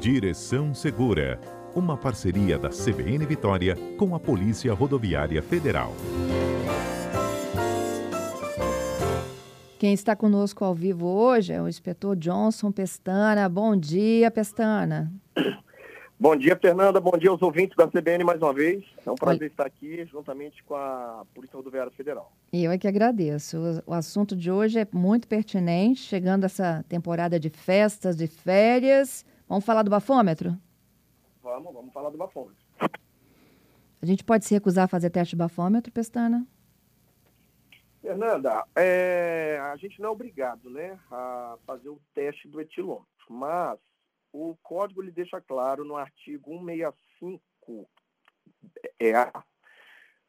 Direção Segura, uma parceria da CBN Vitória com a Polícia Rodoviária Federal. Quem está conosco ao vivo hoje é o inspetor Johnson Pestana. Bom dia, Pestana. Bom dia, Fernanda. Bom dia aos ouvintes da CBN mais uma vez. É um prazer Olha... estar aqui juntamente com a Polícia Rodoviária Federal. E eu é que agradeço. O, assunto de hoje é muito pertinente, chegando essa temporada de festas, de férias. Vamos falar do bafômetro? Vamos, vamos falar do bafômetro. A gente pode se recusar a fazer teste de bafômetro, Pestana? Fernanda, é, a gente não é obrigado né, a fazer o teste do etilômetro, mas o código ele deixa claro no artigo 165 é,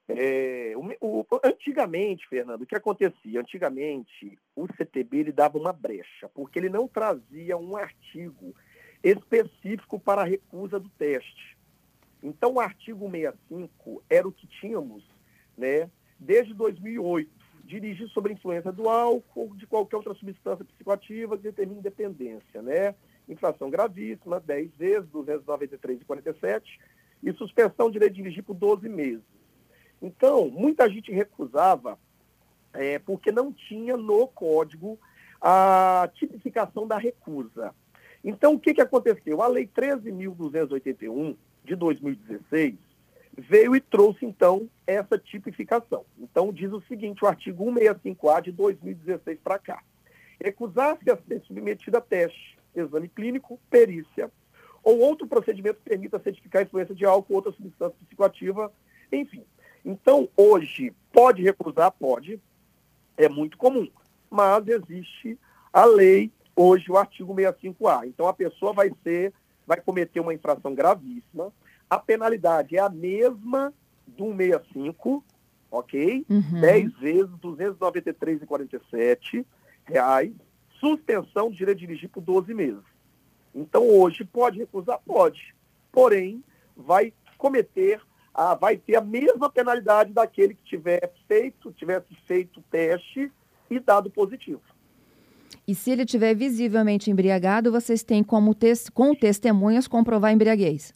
é, o, o, antigamente, Fernando, o que acontecia? Antigamente, o CTB ele dava uma brecha, porque ele não trazia um artigo específico para a recusa do teste. Então, o artigo 65 era o que tínhamos né, desde 2008 dirigir sob a influência do álcool ou de qualquer outra substância psicoativa que determine dependência, né? Infração gravíssima, 10 vezes, 293,47, e suspensão de direito de dirigir por 12 meses. Então, muita gente recusava é, porque não tinha no código a tipificação da recusa. Então, o que, que aconteceu? A Lei 13.281, de 2016, veio e trouxe, então, essa tipificação. Então, diz o seguinte, o artigo 165A de 2016 para cá. Recusar-se a ser submetido a teste, exame clínico, perícia, ou outro procedimento que permita certificar a influência de álcool ou outra substância psicoativa, enfim. Então, hoje, pode recusar? Pode. É muito comum. Mas existe a lei, hoje, o artigo 65A. Então, a pessoa vai ser, vai cometer uma infração gravíssima, a penalidade é a mesma do 165, ok? Uhum. 10 vezes 293,47 reais, suspensão de direito de dirigir por 12 meses. Então, hoje, pode recusar? Pode. Porém, vai cometer, a, vai ter a mesma penalidade daquele que tiver feito, tivesse feito o teste e dado positivo. E se ele tiver visivelmente embriagado, vocês têm como com testemunhas comprovar a embriaguez?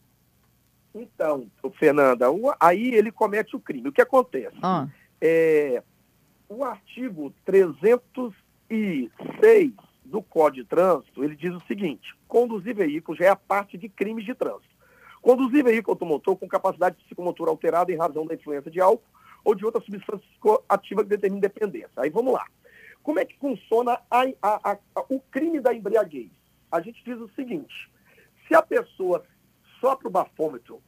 Então, Fernanda, aí ele comete o crime. O que acontece? Ah. É, o artigo 306 do Código de Trânsito, ele diz o seguinte, conduzir veículo já é a parte de crimes de trânsito. Conduzir veículo automotor com capacidade psicomotora alterada em razão da influência de álcool ou de outra substância psicoativa que determina dependência. Aí vamos lá. Como é que funciona a, a, a, o crime da embriaguez? A gente diz o seguinte, se a pessoa sopra o bafômetro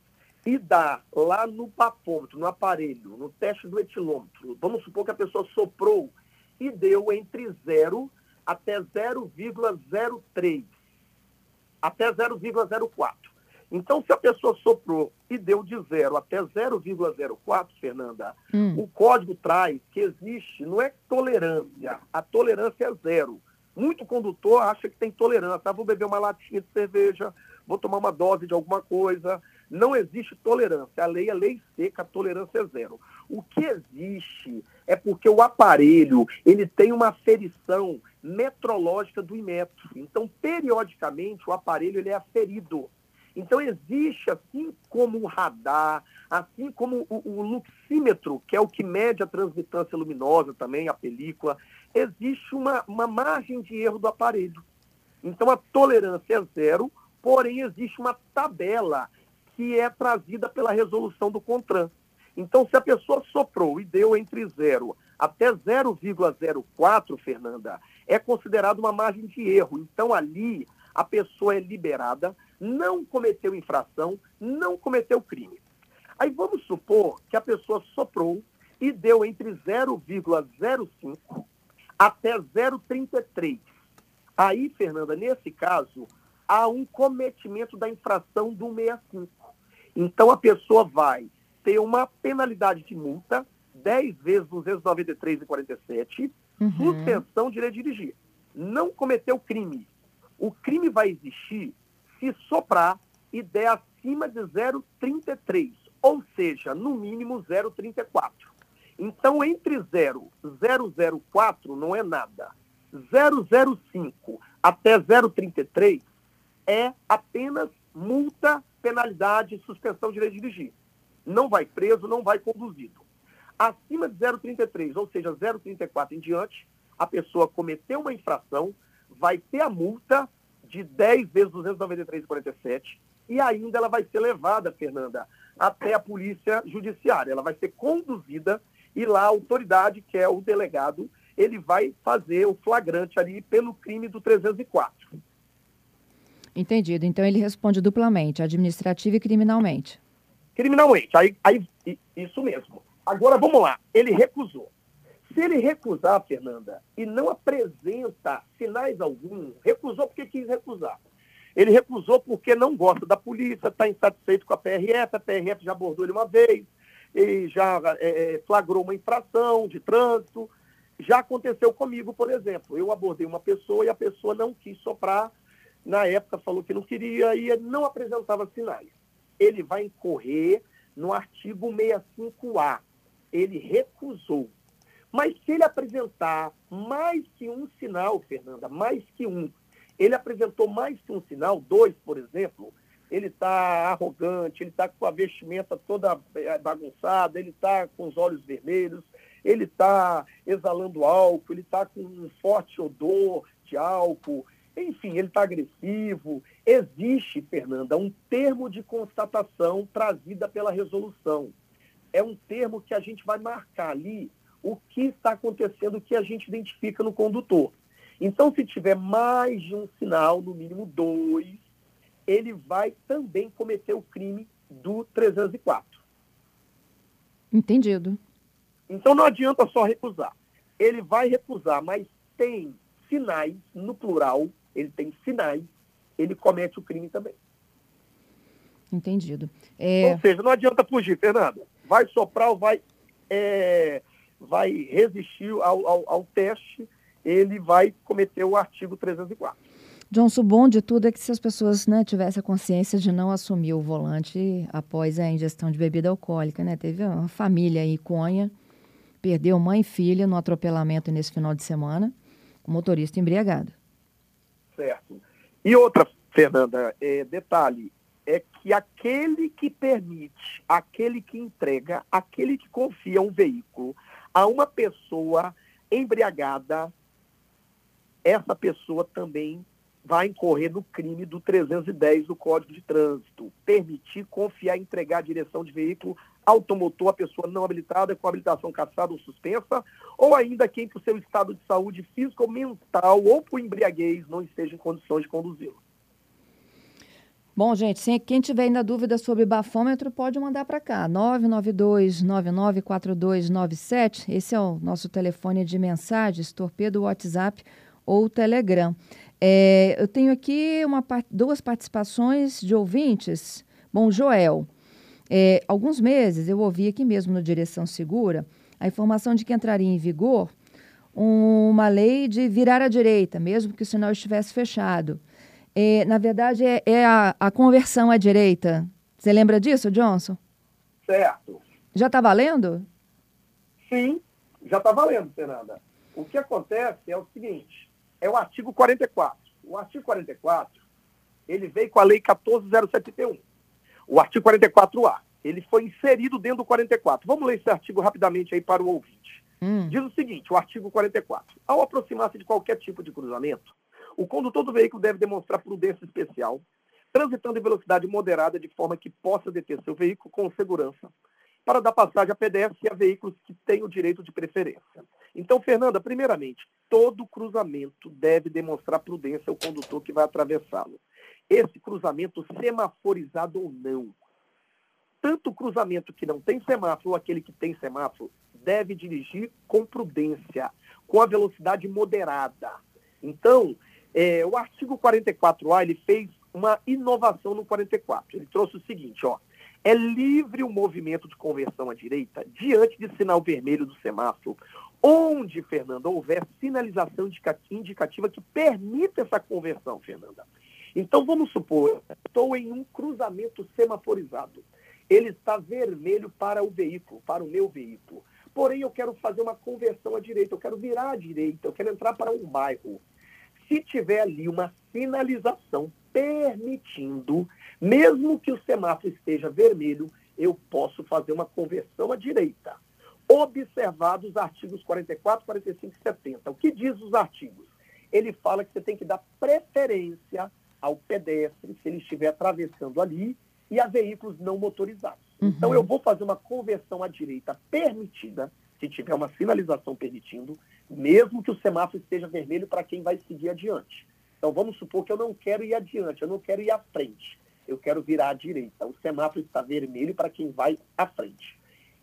e dá lá no bafômetro, no aparelho, no teste do etilômetro, vamos supor que a pessoa soprou e deu entre 0 até 0,03, até 0,04. Então, se a pessoa soprou e deu de 0 até 0,04, Fernanda, hum. o código traz que existe, não é tolerância, a tolerância é zero. Muito condutor acha que tem tolerância. Ah, vou beber uma latinha de cerveja, vou tomar uma dose de alguma coisa. Não existe tolerância. A lei é lei seca, a tolerância é zero. O que existe é porque o aparelho ele tem uma aferição metrológica do imetro. Então, periodicamente, o aparelho ele é aferido. Então, existe, assim como o radar, assim como o, o luxímetro, que é o que mede a transmitância luminosa também, a película, existe uma, uma margem de erro do aparelho. Então, a tolerância é zero, porém, existe uma tabela que é trazida pela resolução do CONTRAN. Então, se a pessoa soprou e deu entre zero até 0,04, Fernanda, é considerado uma margem de erro. Então, ali, a pessoa é liberada não cometeu infração, não cometeu crime. Aí vamos supor que a pessoa soprou e deu entre 0,05 até 0,33. Aí, Fernanda, nesse caso, há um cometimento da infração do 65. Então, a pessoa vai ter uma penalidade de multa, 10 vezes 293,47, uhum. suspensão de direito de dirigir. Não cometeu crime. O crime vai existir se soprar e der acima de 0,33, ou seja, no mínimo 0,34. Então, entre 0 e 0,04 não é nada. 0,05 até 0,33 é apenas multa, penalidade, suspensão de direito de dirigir. Não vai preso, não vai conduzido. Acima de 0,33, ou seja, 0,34 em diante, a pessoa cometeu uma infração, vai ter a multa de 10 vezes 293,47 e ainda ela vai ser levada, Fernanda, até a polícia judiciária. Ela vai ser conduzida e lá a autoridade, que é o delegado, ele vai fazer o flagrante ali pelo crime do 304. Entendido. Então ele responde duplamente, administrativo e criminalmente. Criminalmente, aí, aí isso mesmo. Agora vamos lá, ele recusou. Se ele recusar, Fernanda, e não apresenta sinais algum, recusou porque quis recusar. Ele recusou porque não gosta da polícia, está insatisfeito com a PRF, a PRF já abordou ele uma vez, ele já é, é, flagrou uma infração de trânsito. Já aconteceu comigo, por exemplo. Eu abordei uma pessoa e a pessoa não quis soprar. Na época falou que não queria e não apresentava sinais. Ele vai incorrer no artigo 65A. Ele recusou. Mas se ele apresentar mais que um sinal, Fernanda, mais que um, ele apresentou mais que um sinal, dois, por exemplo, ele está arrogante, ele está com a vestimenta toda eh, bagunçada, ele está com os olhos vermelhos, ele está exalando álcool, ele está com um forte odor de álcool, enfim, ele está agressivo. Existe, Fernanda, um termo de constatação trazida pela resolução. É um termo que a gente vai marcar ali o que está acontecendo, o que a gente identifica no condutor. Então, se tiver mais de um sinal, no mínimo dois, ele vai também cometer o crime do 304. Entendido. Então não adianta só recusar. Ele vai recusar, mas tem sinais, no plural, ele tem sinais, ele comete o crime também. Entendido. É... Ou seja, não adianta fugir, Fernanda. Vai soprar ou vai, é, vai resistir ao, ao, ao teste, ele vai cometer o artigo 304. Johnson, o bom de tudo é que se as pessoas né, tivessem a consciência de não assumir o volante após a ingestão de bebida alcoólica, né? Teve uma família aí, Conha, perdeu mãe e filha no atropelamento nesse final de semana, com motorista embriagado. Certo. E outra, Fernanda, é, detalhe, que aquele que permite, aquele que entrega, aquele que confia um veículo a uma pessoa embriagada, essa pessoa também vai incorrer no crime do 310 do Código de Trânsito. Permitir, confiar, entregar a direção de veículo automotor a pessoa não habilitada, com habilitação cassada ou suspensa, ou ainda quem, por seu estado de saúde física ou mental ou por embriaguez, não esteja em condições de conduzi-lo. Bom, gente, quem tiver ainda dúvida sobre bafômetro, pode mandar para cá, 992-994297. Esse é o nosso telefone de mensagens, torpedo WhatsApp ou Telegram. É, eu tenho aqui uma, duas participações de ouvintes. Bom, Joel, é, alguns meses eu ouvi aqui mesmo no Direção Segura a informação de que entraria em vigor uma lei de virar à direita, mesmo que o sinal estivesse fechado. É, na verdade, é, é a, a, conversão à direita. Você lembra disso, Johnson? Certo. Já está valendo? Sim, já está valendo, Fernanda. O que acontece é o seguinte: é o artigo 44. O artigo 44, ele veio com a lei 14071. O artigo 44A, ele foi inserido dentro do 44. Vamos ler esse artigo rapidamente aí para o ouvinte. Hum. Diz o seguinte, o artigo 44. Ao aproximar-se de qualquer tipo de cruzamento, o condutor do veículo deve demonstrar prudência especial, transitando em velocidade moderada de forma que possa deter seu veículo com segurança, para dar passagem a pedestres e a veículos que têm o direito de preferência. Então, Fernanda, primeiramente, todo cruzamento deve demonstrar prudência ao condutor que vai atravessá-lo. Esse cruzamento semaforizado ou não. Tanto o cruzamento que não tem semáforo ou aquele que tem semáforo deve dirigir com prudência, com a velocidade moderada. Então, é, o artigo 44A ele fez uma inovação no 44. Ele trouxe o seguinte, ó, é livre o movimento de conversão à direita diante de sinal vermelho do semáforo, onde, Fernanda, houver sinalização indicativa que permita essa conversão, Fernanda. Então, vamos supor, estou em um cruzamento semaforizado. Ele está vermelho para o veículo, para o meu veículo. Porém, eu quero fazer uma conversão à direita, eu quero virar à direita, eu quero entrar para um bairro. Se tiver ali uma sinalização permitindo, mesmo que o semáforo esteja vermelho, eu posso fazer uma conversão à direita. Observados os artigos 44, 45 e 70. O que diz os artigos? Ele fala que você tem que dar preferência ao pedestre se ele estiver atravessando ali e a veículos não motorizados. Uhum. Então eu vou fazer uma conversão à direita permitida, se tiver uma sinalização permitindo, mesmo que o semáforo esteja vermelho para quem vai seguir adiante. Então vamos supor que eu não quero ir adiante, eu não quero ir à frente eu quero virar à direita. O semáforo está vermelho para quem vai à frente.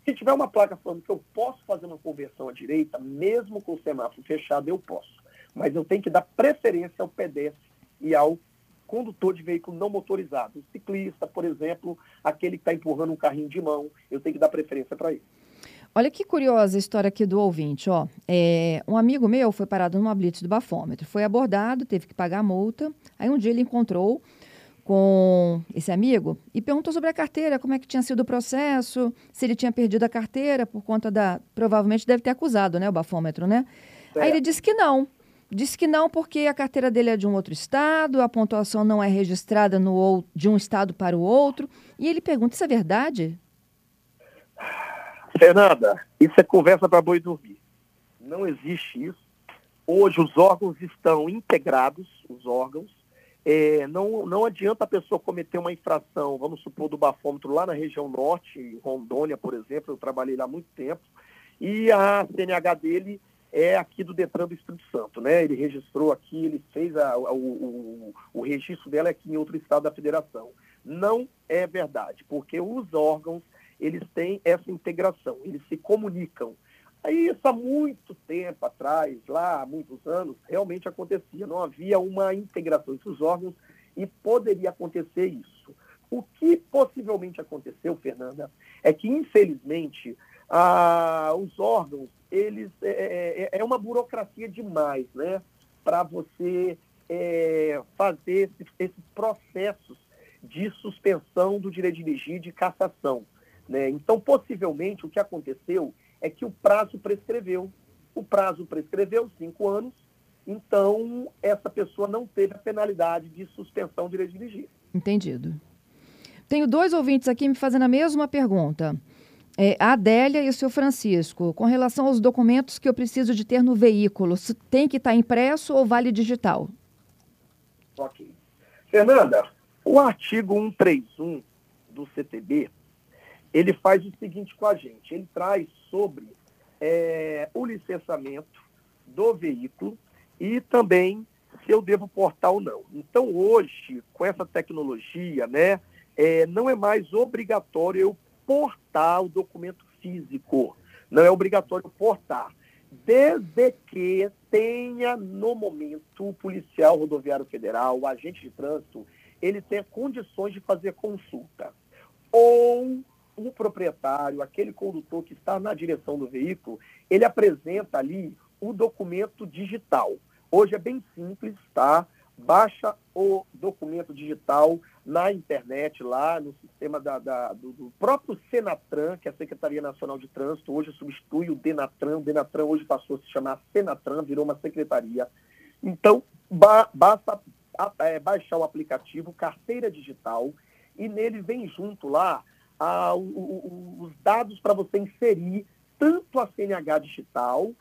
Se tiver uma placa falando que eu posso fazer uma conversão à direita, mesmo com o semáforo fechado, eu posso. Mas eu tenho que dar preferência ao pedestre e ao condutor de veículo não motorizado. O ciclista, por exemplo, aquele que está empurrando um carrinho de mão, eu tenho que dar preferência para ele. Olha que curiosa a história aqui do ouvinte. Ó. É, um amigo meu foi parado numa blitz do bafômetro, foi abordado, teve que pagar a multa. Aí um dia ele encontrou com esse amigo e perguntou sobre a carteira, como é que tinha sido o processo, se ele tinha perdido a carteira por conta da. Provavelmente deve ter acusado, né? O bafômetro, né? É. Aí ele disse que não. Disse que não porque a carteira dele é de um outro estado, a pontuação não é registrada no, de um estado para o outro. E ele pergunta: isso é verdade? Fernanda, isso é conversa para boi dormir. Não existe isso. Hoje os órgãos estão integrados, os órgãos, é, não, não adianta a pessoa cometer uma infração, vamos supor, do bafômetro lá na região norte, Rondônia, por exemplo, eu trabalhei lá há muito tempo, e a CNH dele é aqui do Detran do Espírito Santo, né? Ele registrou aqui, ele fez a, o, o, o registro dela aqui em outro estado da federação. Não é verdade, porque os órgãos, eles têm essa integração, eles se comunicam. Aí, isso há muito tempo atrás, lá há muitos anos, realmente acontecia. Não havia uma integração entre os órgãos e poderia acontecer isso. O que possivelmente aconteceu, Fernanda, é que, infelizmente, os órgãos, eles é, é, é, é uma burocracia demais, né? Para você é, fazer esses, esses processos de suspensão do direito de dirigir de cassação. Né? Então, possivelmente, o que aconteceu é que o prazo prescreveu. O prazo prescreveu cinco anos, então essa pessoa não teve a penalidade de suspensão de direito de dirigir. Entendido. Tenho dois ouvintes aqui me fazendo a mesma pergunta. É, a Adélia e o seu Francisco, com relação aos documentos que eu preciso de ter no veículo, tem que estar impresso ou vale digital? Ok. Fernanda, o artigo 131 do CTB, ele faz o seguinte com a gente, ele traz sobre é, o licenciamento do veículo e também se eu devo portar ou não. Então, hoje, com essa tecnologia, né, é, não é mais obrigatório eu portar o documento físico. Não é obrigatório portar. Desde que tenha, no momento, o policial rodoviário federal, o agente de trânsito, ele tenha condições de fazer consulta. Ou o proprietário, aquele condutor que está na direção do veículo, ele apresenta ali o documento digital. Hoje é bem simples, tá? Baixa o documento digital na internet, lá no sistema da, da do, do, próprio Senatran, que é a Secretaria Nacional de Trânsito, hoje substitui o Denatran. O Denatran hoje passou a se chamar Senatran, virou uma secretaria. Então, ba basta é, baixar o aplicativo Carteira Digital e nele vem junto lá ah, o, o, os dados para você inserir tanto a CNH digital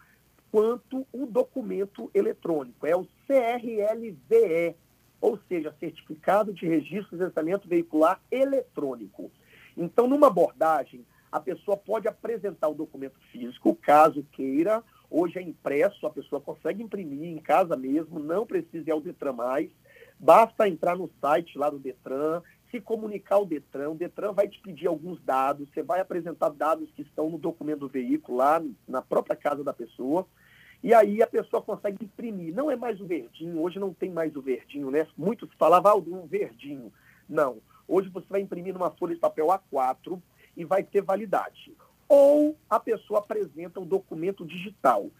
quanto o documento eletrônico. É o CRLVE, ou seja, Certificado de Registro de Licenciamento Veicular Eletrônico. Então, numa abordagem, a pessoa pode apresentar o documento físico, caso queira. Hoje é impresso, a pessoa consegue imprimir em casa mesmo, não precisa ir ao Detran mais. Basta entrar no site lá do Detran, se comunicar ao Detran, o Detran vai te pedir alguns dados, você vai apresentar dados que estão no documento do veículo, lá na própria casa da pessoa, e aí a pessoa consegue imprimir. Não é mais o verdinho, hoje não tem mais o verdinho, né? Muitos falavam, ah, o verdinho. Não. Hoje você vai imprimir numa folha de papel A4 e vai ter validade. Ou a pessoa apresenta o documento digital.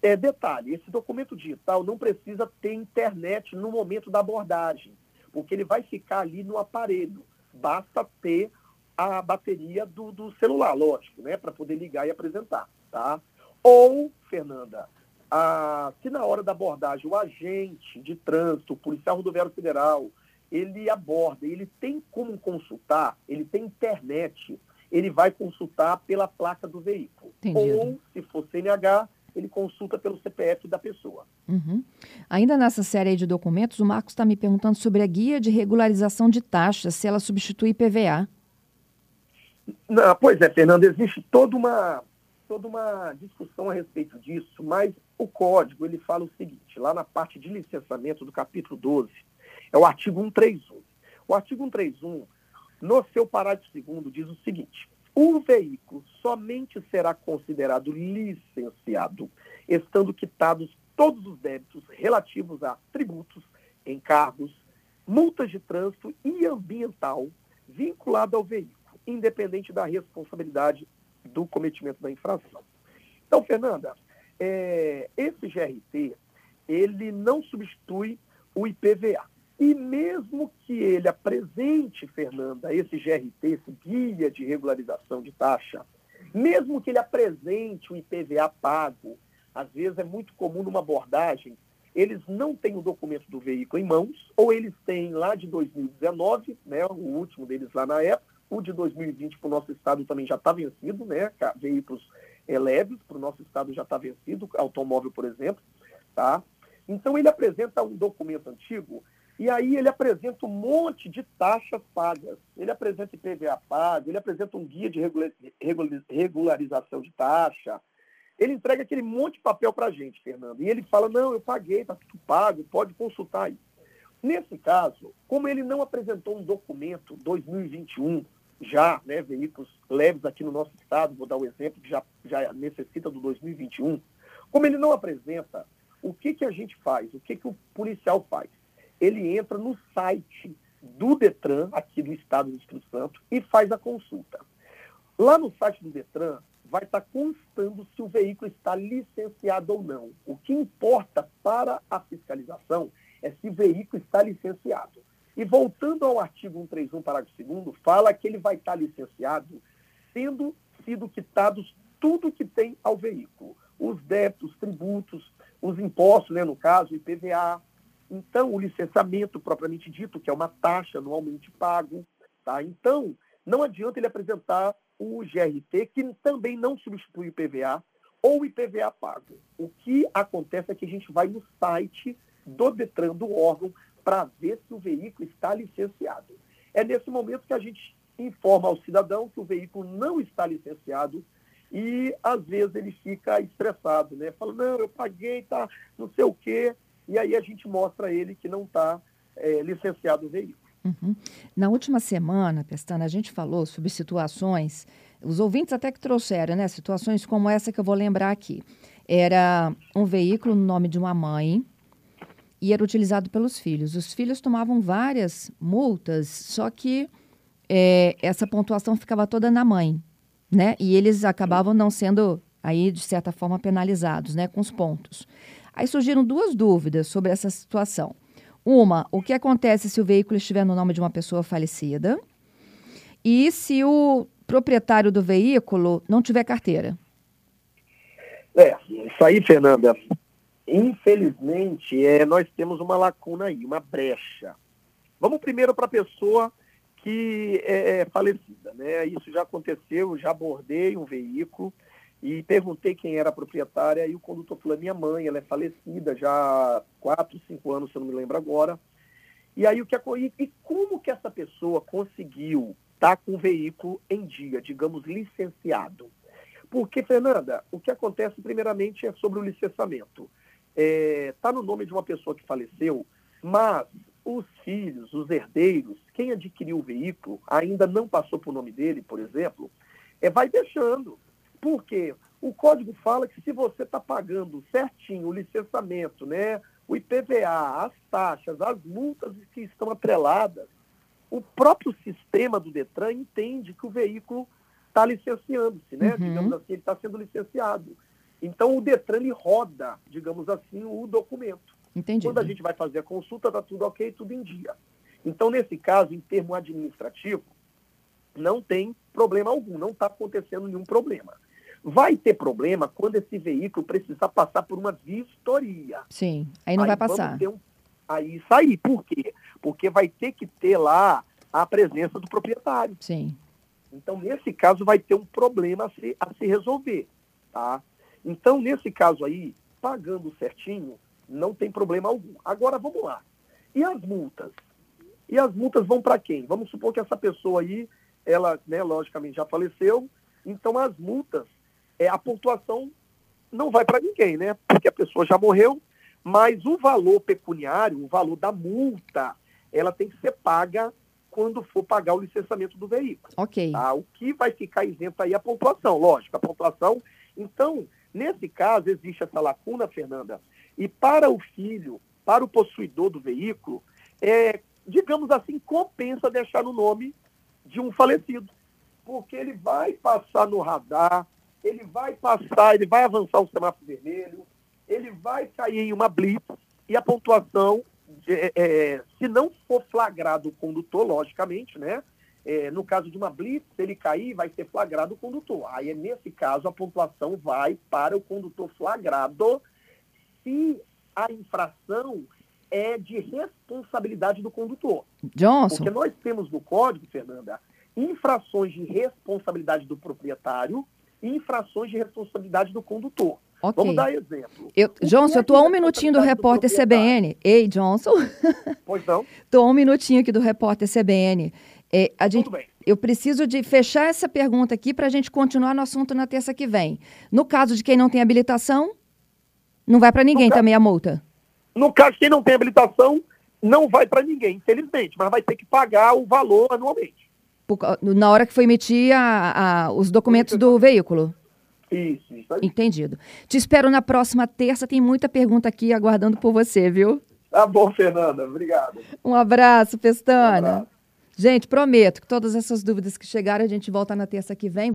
É, detalhe, esse documento digital não precisa ter internet no momento da abordagem porque ele vai ficar ali no aparelho. Basta ter a bateria do, do celular, lógico, né, para poder ligar e apresentar, tá? Ou, Fernanda, a, se na hora da abordagem o agente de trânsito, o policial rodoviário federal, ele aborda, ele tem como consultar, ele tem internet, ele vai consultar pela placa do veículo. Ou, se for CNH, ele consulta pelo CPF da pessoa. Uhum. Ainda nessa série de documentos, o Marcos está me perguntando sobre a guia de regularização de taxas, se ela substitui IPVA. Não, pois é, Fernando, existe toda uma, toda uma discussão a respeito disso, mas o código ele fala o seguinte, lá na parte de licenciamento do capítulo 12, é o artigo 131. O artigo 131, no seu parágrafo segundo, diz o seguinte: o veículo somente será considerado licenciado, estando quitados todos os débitos relativos a tributos, encargos, multas de trânsito e ambiental vinculado ao veículo, independente da responsabilidade do cometimento da infração. Então, Fernanda, é, esse GRT, ele não substitui o IPVA. E mesmo que ele apresente, Fernanda, esse GRT, esse guia de regularização de taxa, mesmo que ele apresente o IPVA pago, às vezes é muito comum numa abordagem, eles não têm o documento do veículo em mãos, ou eles têm lá de 2019, né, o último deles lá na época, o de 2020 para o nosso estado também já está vencido, né, veículos é, leves para o nosso estado já está vencido, automóvel, por exemplo, tá? Então ele apresenta um documento antigo e aí ele apresenta um monte de taxas pagas. Ele apresenta IPVA pago, ele apresenta um guia de regularização de taxa. Ele entrega aquele monte de papel para a gente, Fernando. E ele fala, não, eu paguei, está tudo pago, pode consultar aí. Nesse caso, como ele não apresentou um documento 2021, já, né, veículos leves aqui no nosso estado, vou dar um exemplo que já, já necessita do 2021, como ele não apresenta, o que, que a gente faz? O que, que o policial faz? Ele entra no site do Detran, aqui do estado do Espírito Santo, e faz a consulta. Lá no site do Detran, vai estar constando se o veículo está licenciado ou não. O que importa para a fiscalização é se o veículo está licenciado. E voltando ao artigo 131, parágrafo 2 fala que ele vai estar licenciado tendo sido quitados tudo que tem ao veículo. Os débitos, tributos, os impostos, né, no caso, IPVA, então, o licenciamento propriamente dito, que é uma taxa anualmente pago, tá? Então, não adianta ele apresentar o GRT, que também não substitui o IPVA, ou o IPVA pago. O que acontece é que a gente vai no site do Detran, do órgão, para ver se o veículo está licenciado. É nesse momento que a gente informa ao cidadão que o veículo não está licenciado e, às vezes, ele fica estressado, né? Fala, não, eu paguei, tá, não sei o quê e aí a gente mostra ele que não está é, licenciado o veículo. Uhum. Na última semana, Pestana, a gente falou sobre situações, os ouvintes até que trouxeram, né? Situações como essa que eu vou lembrar aqui. Era um veículo no nome de uma mãe e era utilizado pelos filhos. Os filhos tomavam várias multas, só que é, essa pontuação ficava toda na mãe, né? E eles acabavam não sendo aí de certa forma penalizados, né, com os pontos. Aí surgiram duas dúvidas sobre essa situação. Uma, o que acontece se o veículo estiver no nome de uma pessoa falecida? E se o proprietário do veículo não tiver carteira? É, isso aí, Fernanda. Infelizmente, é, nós temos uma lacuna aí, uma brecha. Vamos primeiro para a pessoa que é, é falecida, né? Isso já aconteceu, já abordei um veículo e perguntei quem era a proprietária e o condutor falou, minha mãe, ela é falecida já há quatro, cinco anos, se eu não me lembro agora. E aí o que e como que essa pessoa conseguiu estar tá com o veículo em dia, digamos, licenciado? Porque, Fernanda, o que acontece primeiramente é sobre o licenciamento. Está é, tá no nome de uma pessoa que faleceu, mas os filhos, os herdeiros, quem adquiriu o veículo, ainda não passou por nome dele, por exemplo, é, vai deixando. Por quê? O código fala que se você está pagando certinho o licenciamento, né, o IPVA, as taxas, as multas que estão atreladas, o próprio sistema do Detran entende que o veículo está licenciando-se, né? Uhum. Digamos assim, ele está sendo licenciado. Então o Detran ele roda, digamos assim, o documento. Entendi. Quando a gente vai fazer a consulta, está tudo ok, tudo em dia. Então, nesse caso, em termo administrativo, não tem problema algum, não está acontecendo nenhum problema. Vai ter problema quando esse veículo precisar passar por uma vistoria. Sim, aí não aí vai passar. Um, aí sair. Por quê? porque vai ter que ter lá a presença do proprietário. Sim. Então, nesse caso, vai ter um problema a se, a se resolver, tá? Então, nesse caso aí, pagando certinho, não tem problema algum. Agora, vamos lá. E as multas? E as multas vão para quem? Vamos supor que essa pessoa aí, ela, né, logicamente já faleceu, então as multas, é, a pontuação não vai para ninguém, né? Porque a pessoa já morreu, mas o valor pecuniário, o valor da multa, ela tem que ser paga quando for pagar o licenciamento do veículo. Ok. Tá? O que vai ficar isento aí é a pontuação, lógico, a pontuação. Então, nesse caso, existe essa lacuna, Fernanda, e para o filho, para o possuidor do veículo, é, digamos assim, compensa deixar no nome de um falecido, porque ele vai passar no radar, ele vai passar, ele vai avançar o semáforo vermelho, ele vai cair em uma blitz e a pontuação é, é, se não for flagrado o condutor, logicamente, né? É, no caso de uma blitz, se ele cair, vai ser flagrado o condutor. Aí, nesse caso, a pontuação vai para o condutor flagrado se a infração é de responsabilidade do condutor. Johnson. Porque nós temos no código, Fernanda, infrações de responsabilidade do proprietário e infrações de responsabilidade do condutor. Ok. Vamos dar exemplo. Eu, Johnson, eu estou a um minutinho do repórter CBN. Ei, Johnson. Pois não? Estou a um minutinho aqui do repórter CBN. É, a gente, Tudo bem. eu preciso de fechar essa pergunta aqui para a gente continuar no assunto na terça que vem. No caso de quem não tem habilitação, não vai para ninguém No também a multa. No caso, quem não tem habilitação, não vai para ninguém, infelizmente, mas vai ter que pagar o valor anualmente. Ca- na hora que for emitir a- a- os documentos do veículo. Isso, isso aí. Entendido. Te espero na próxima terça. Tem muita pergunta aqui aguardando por você, viu? Tá bom, Fernanda. Obrigado. Um abraço, Pestana. Um abraço. Gente, prometo que todas essas dúvidas que chegaram a gente volta na terça que vem.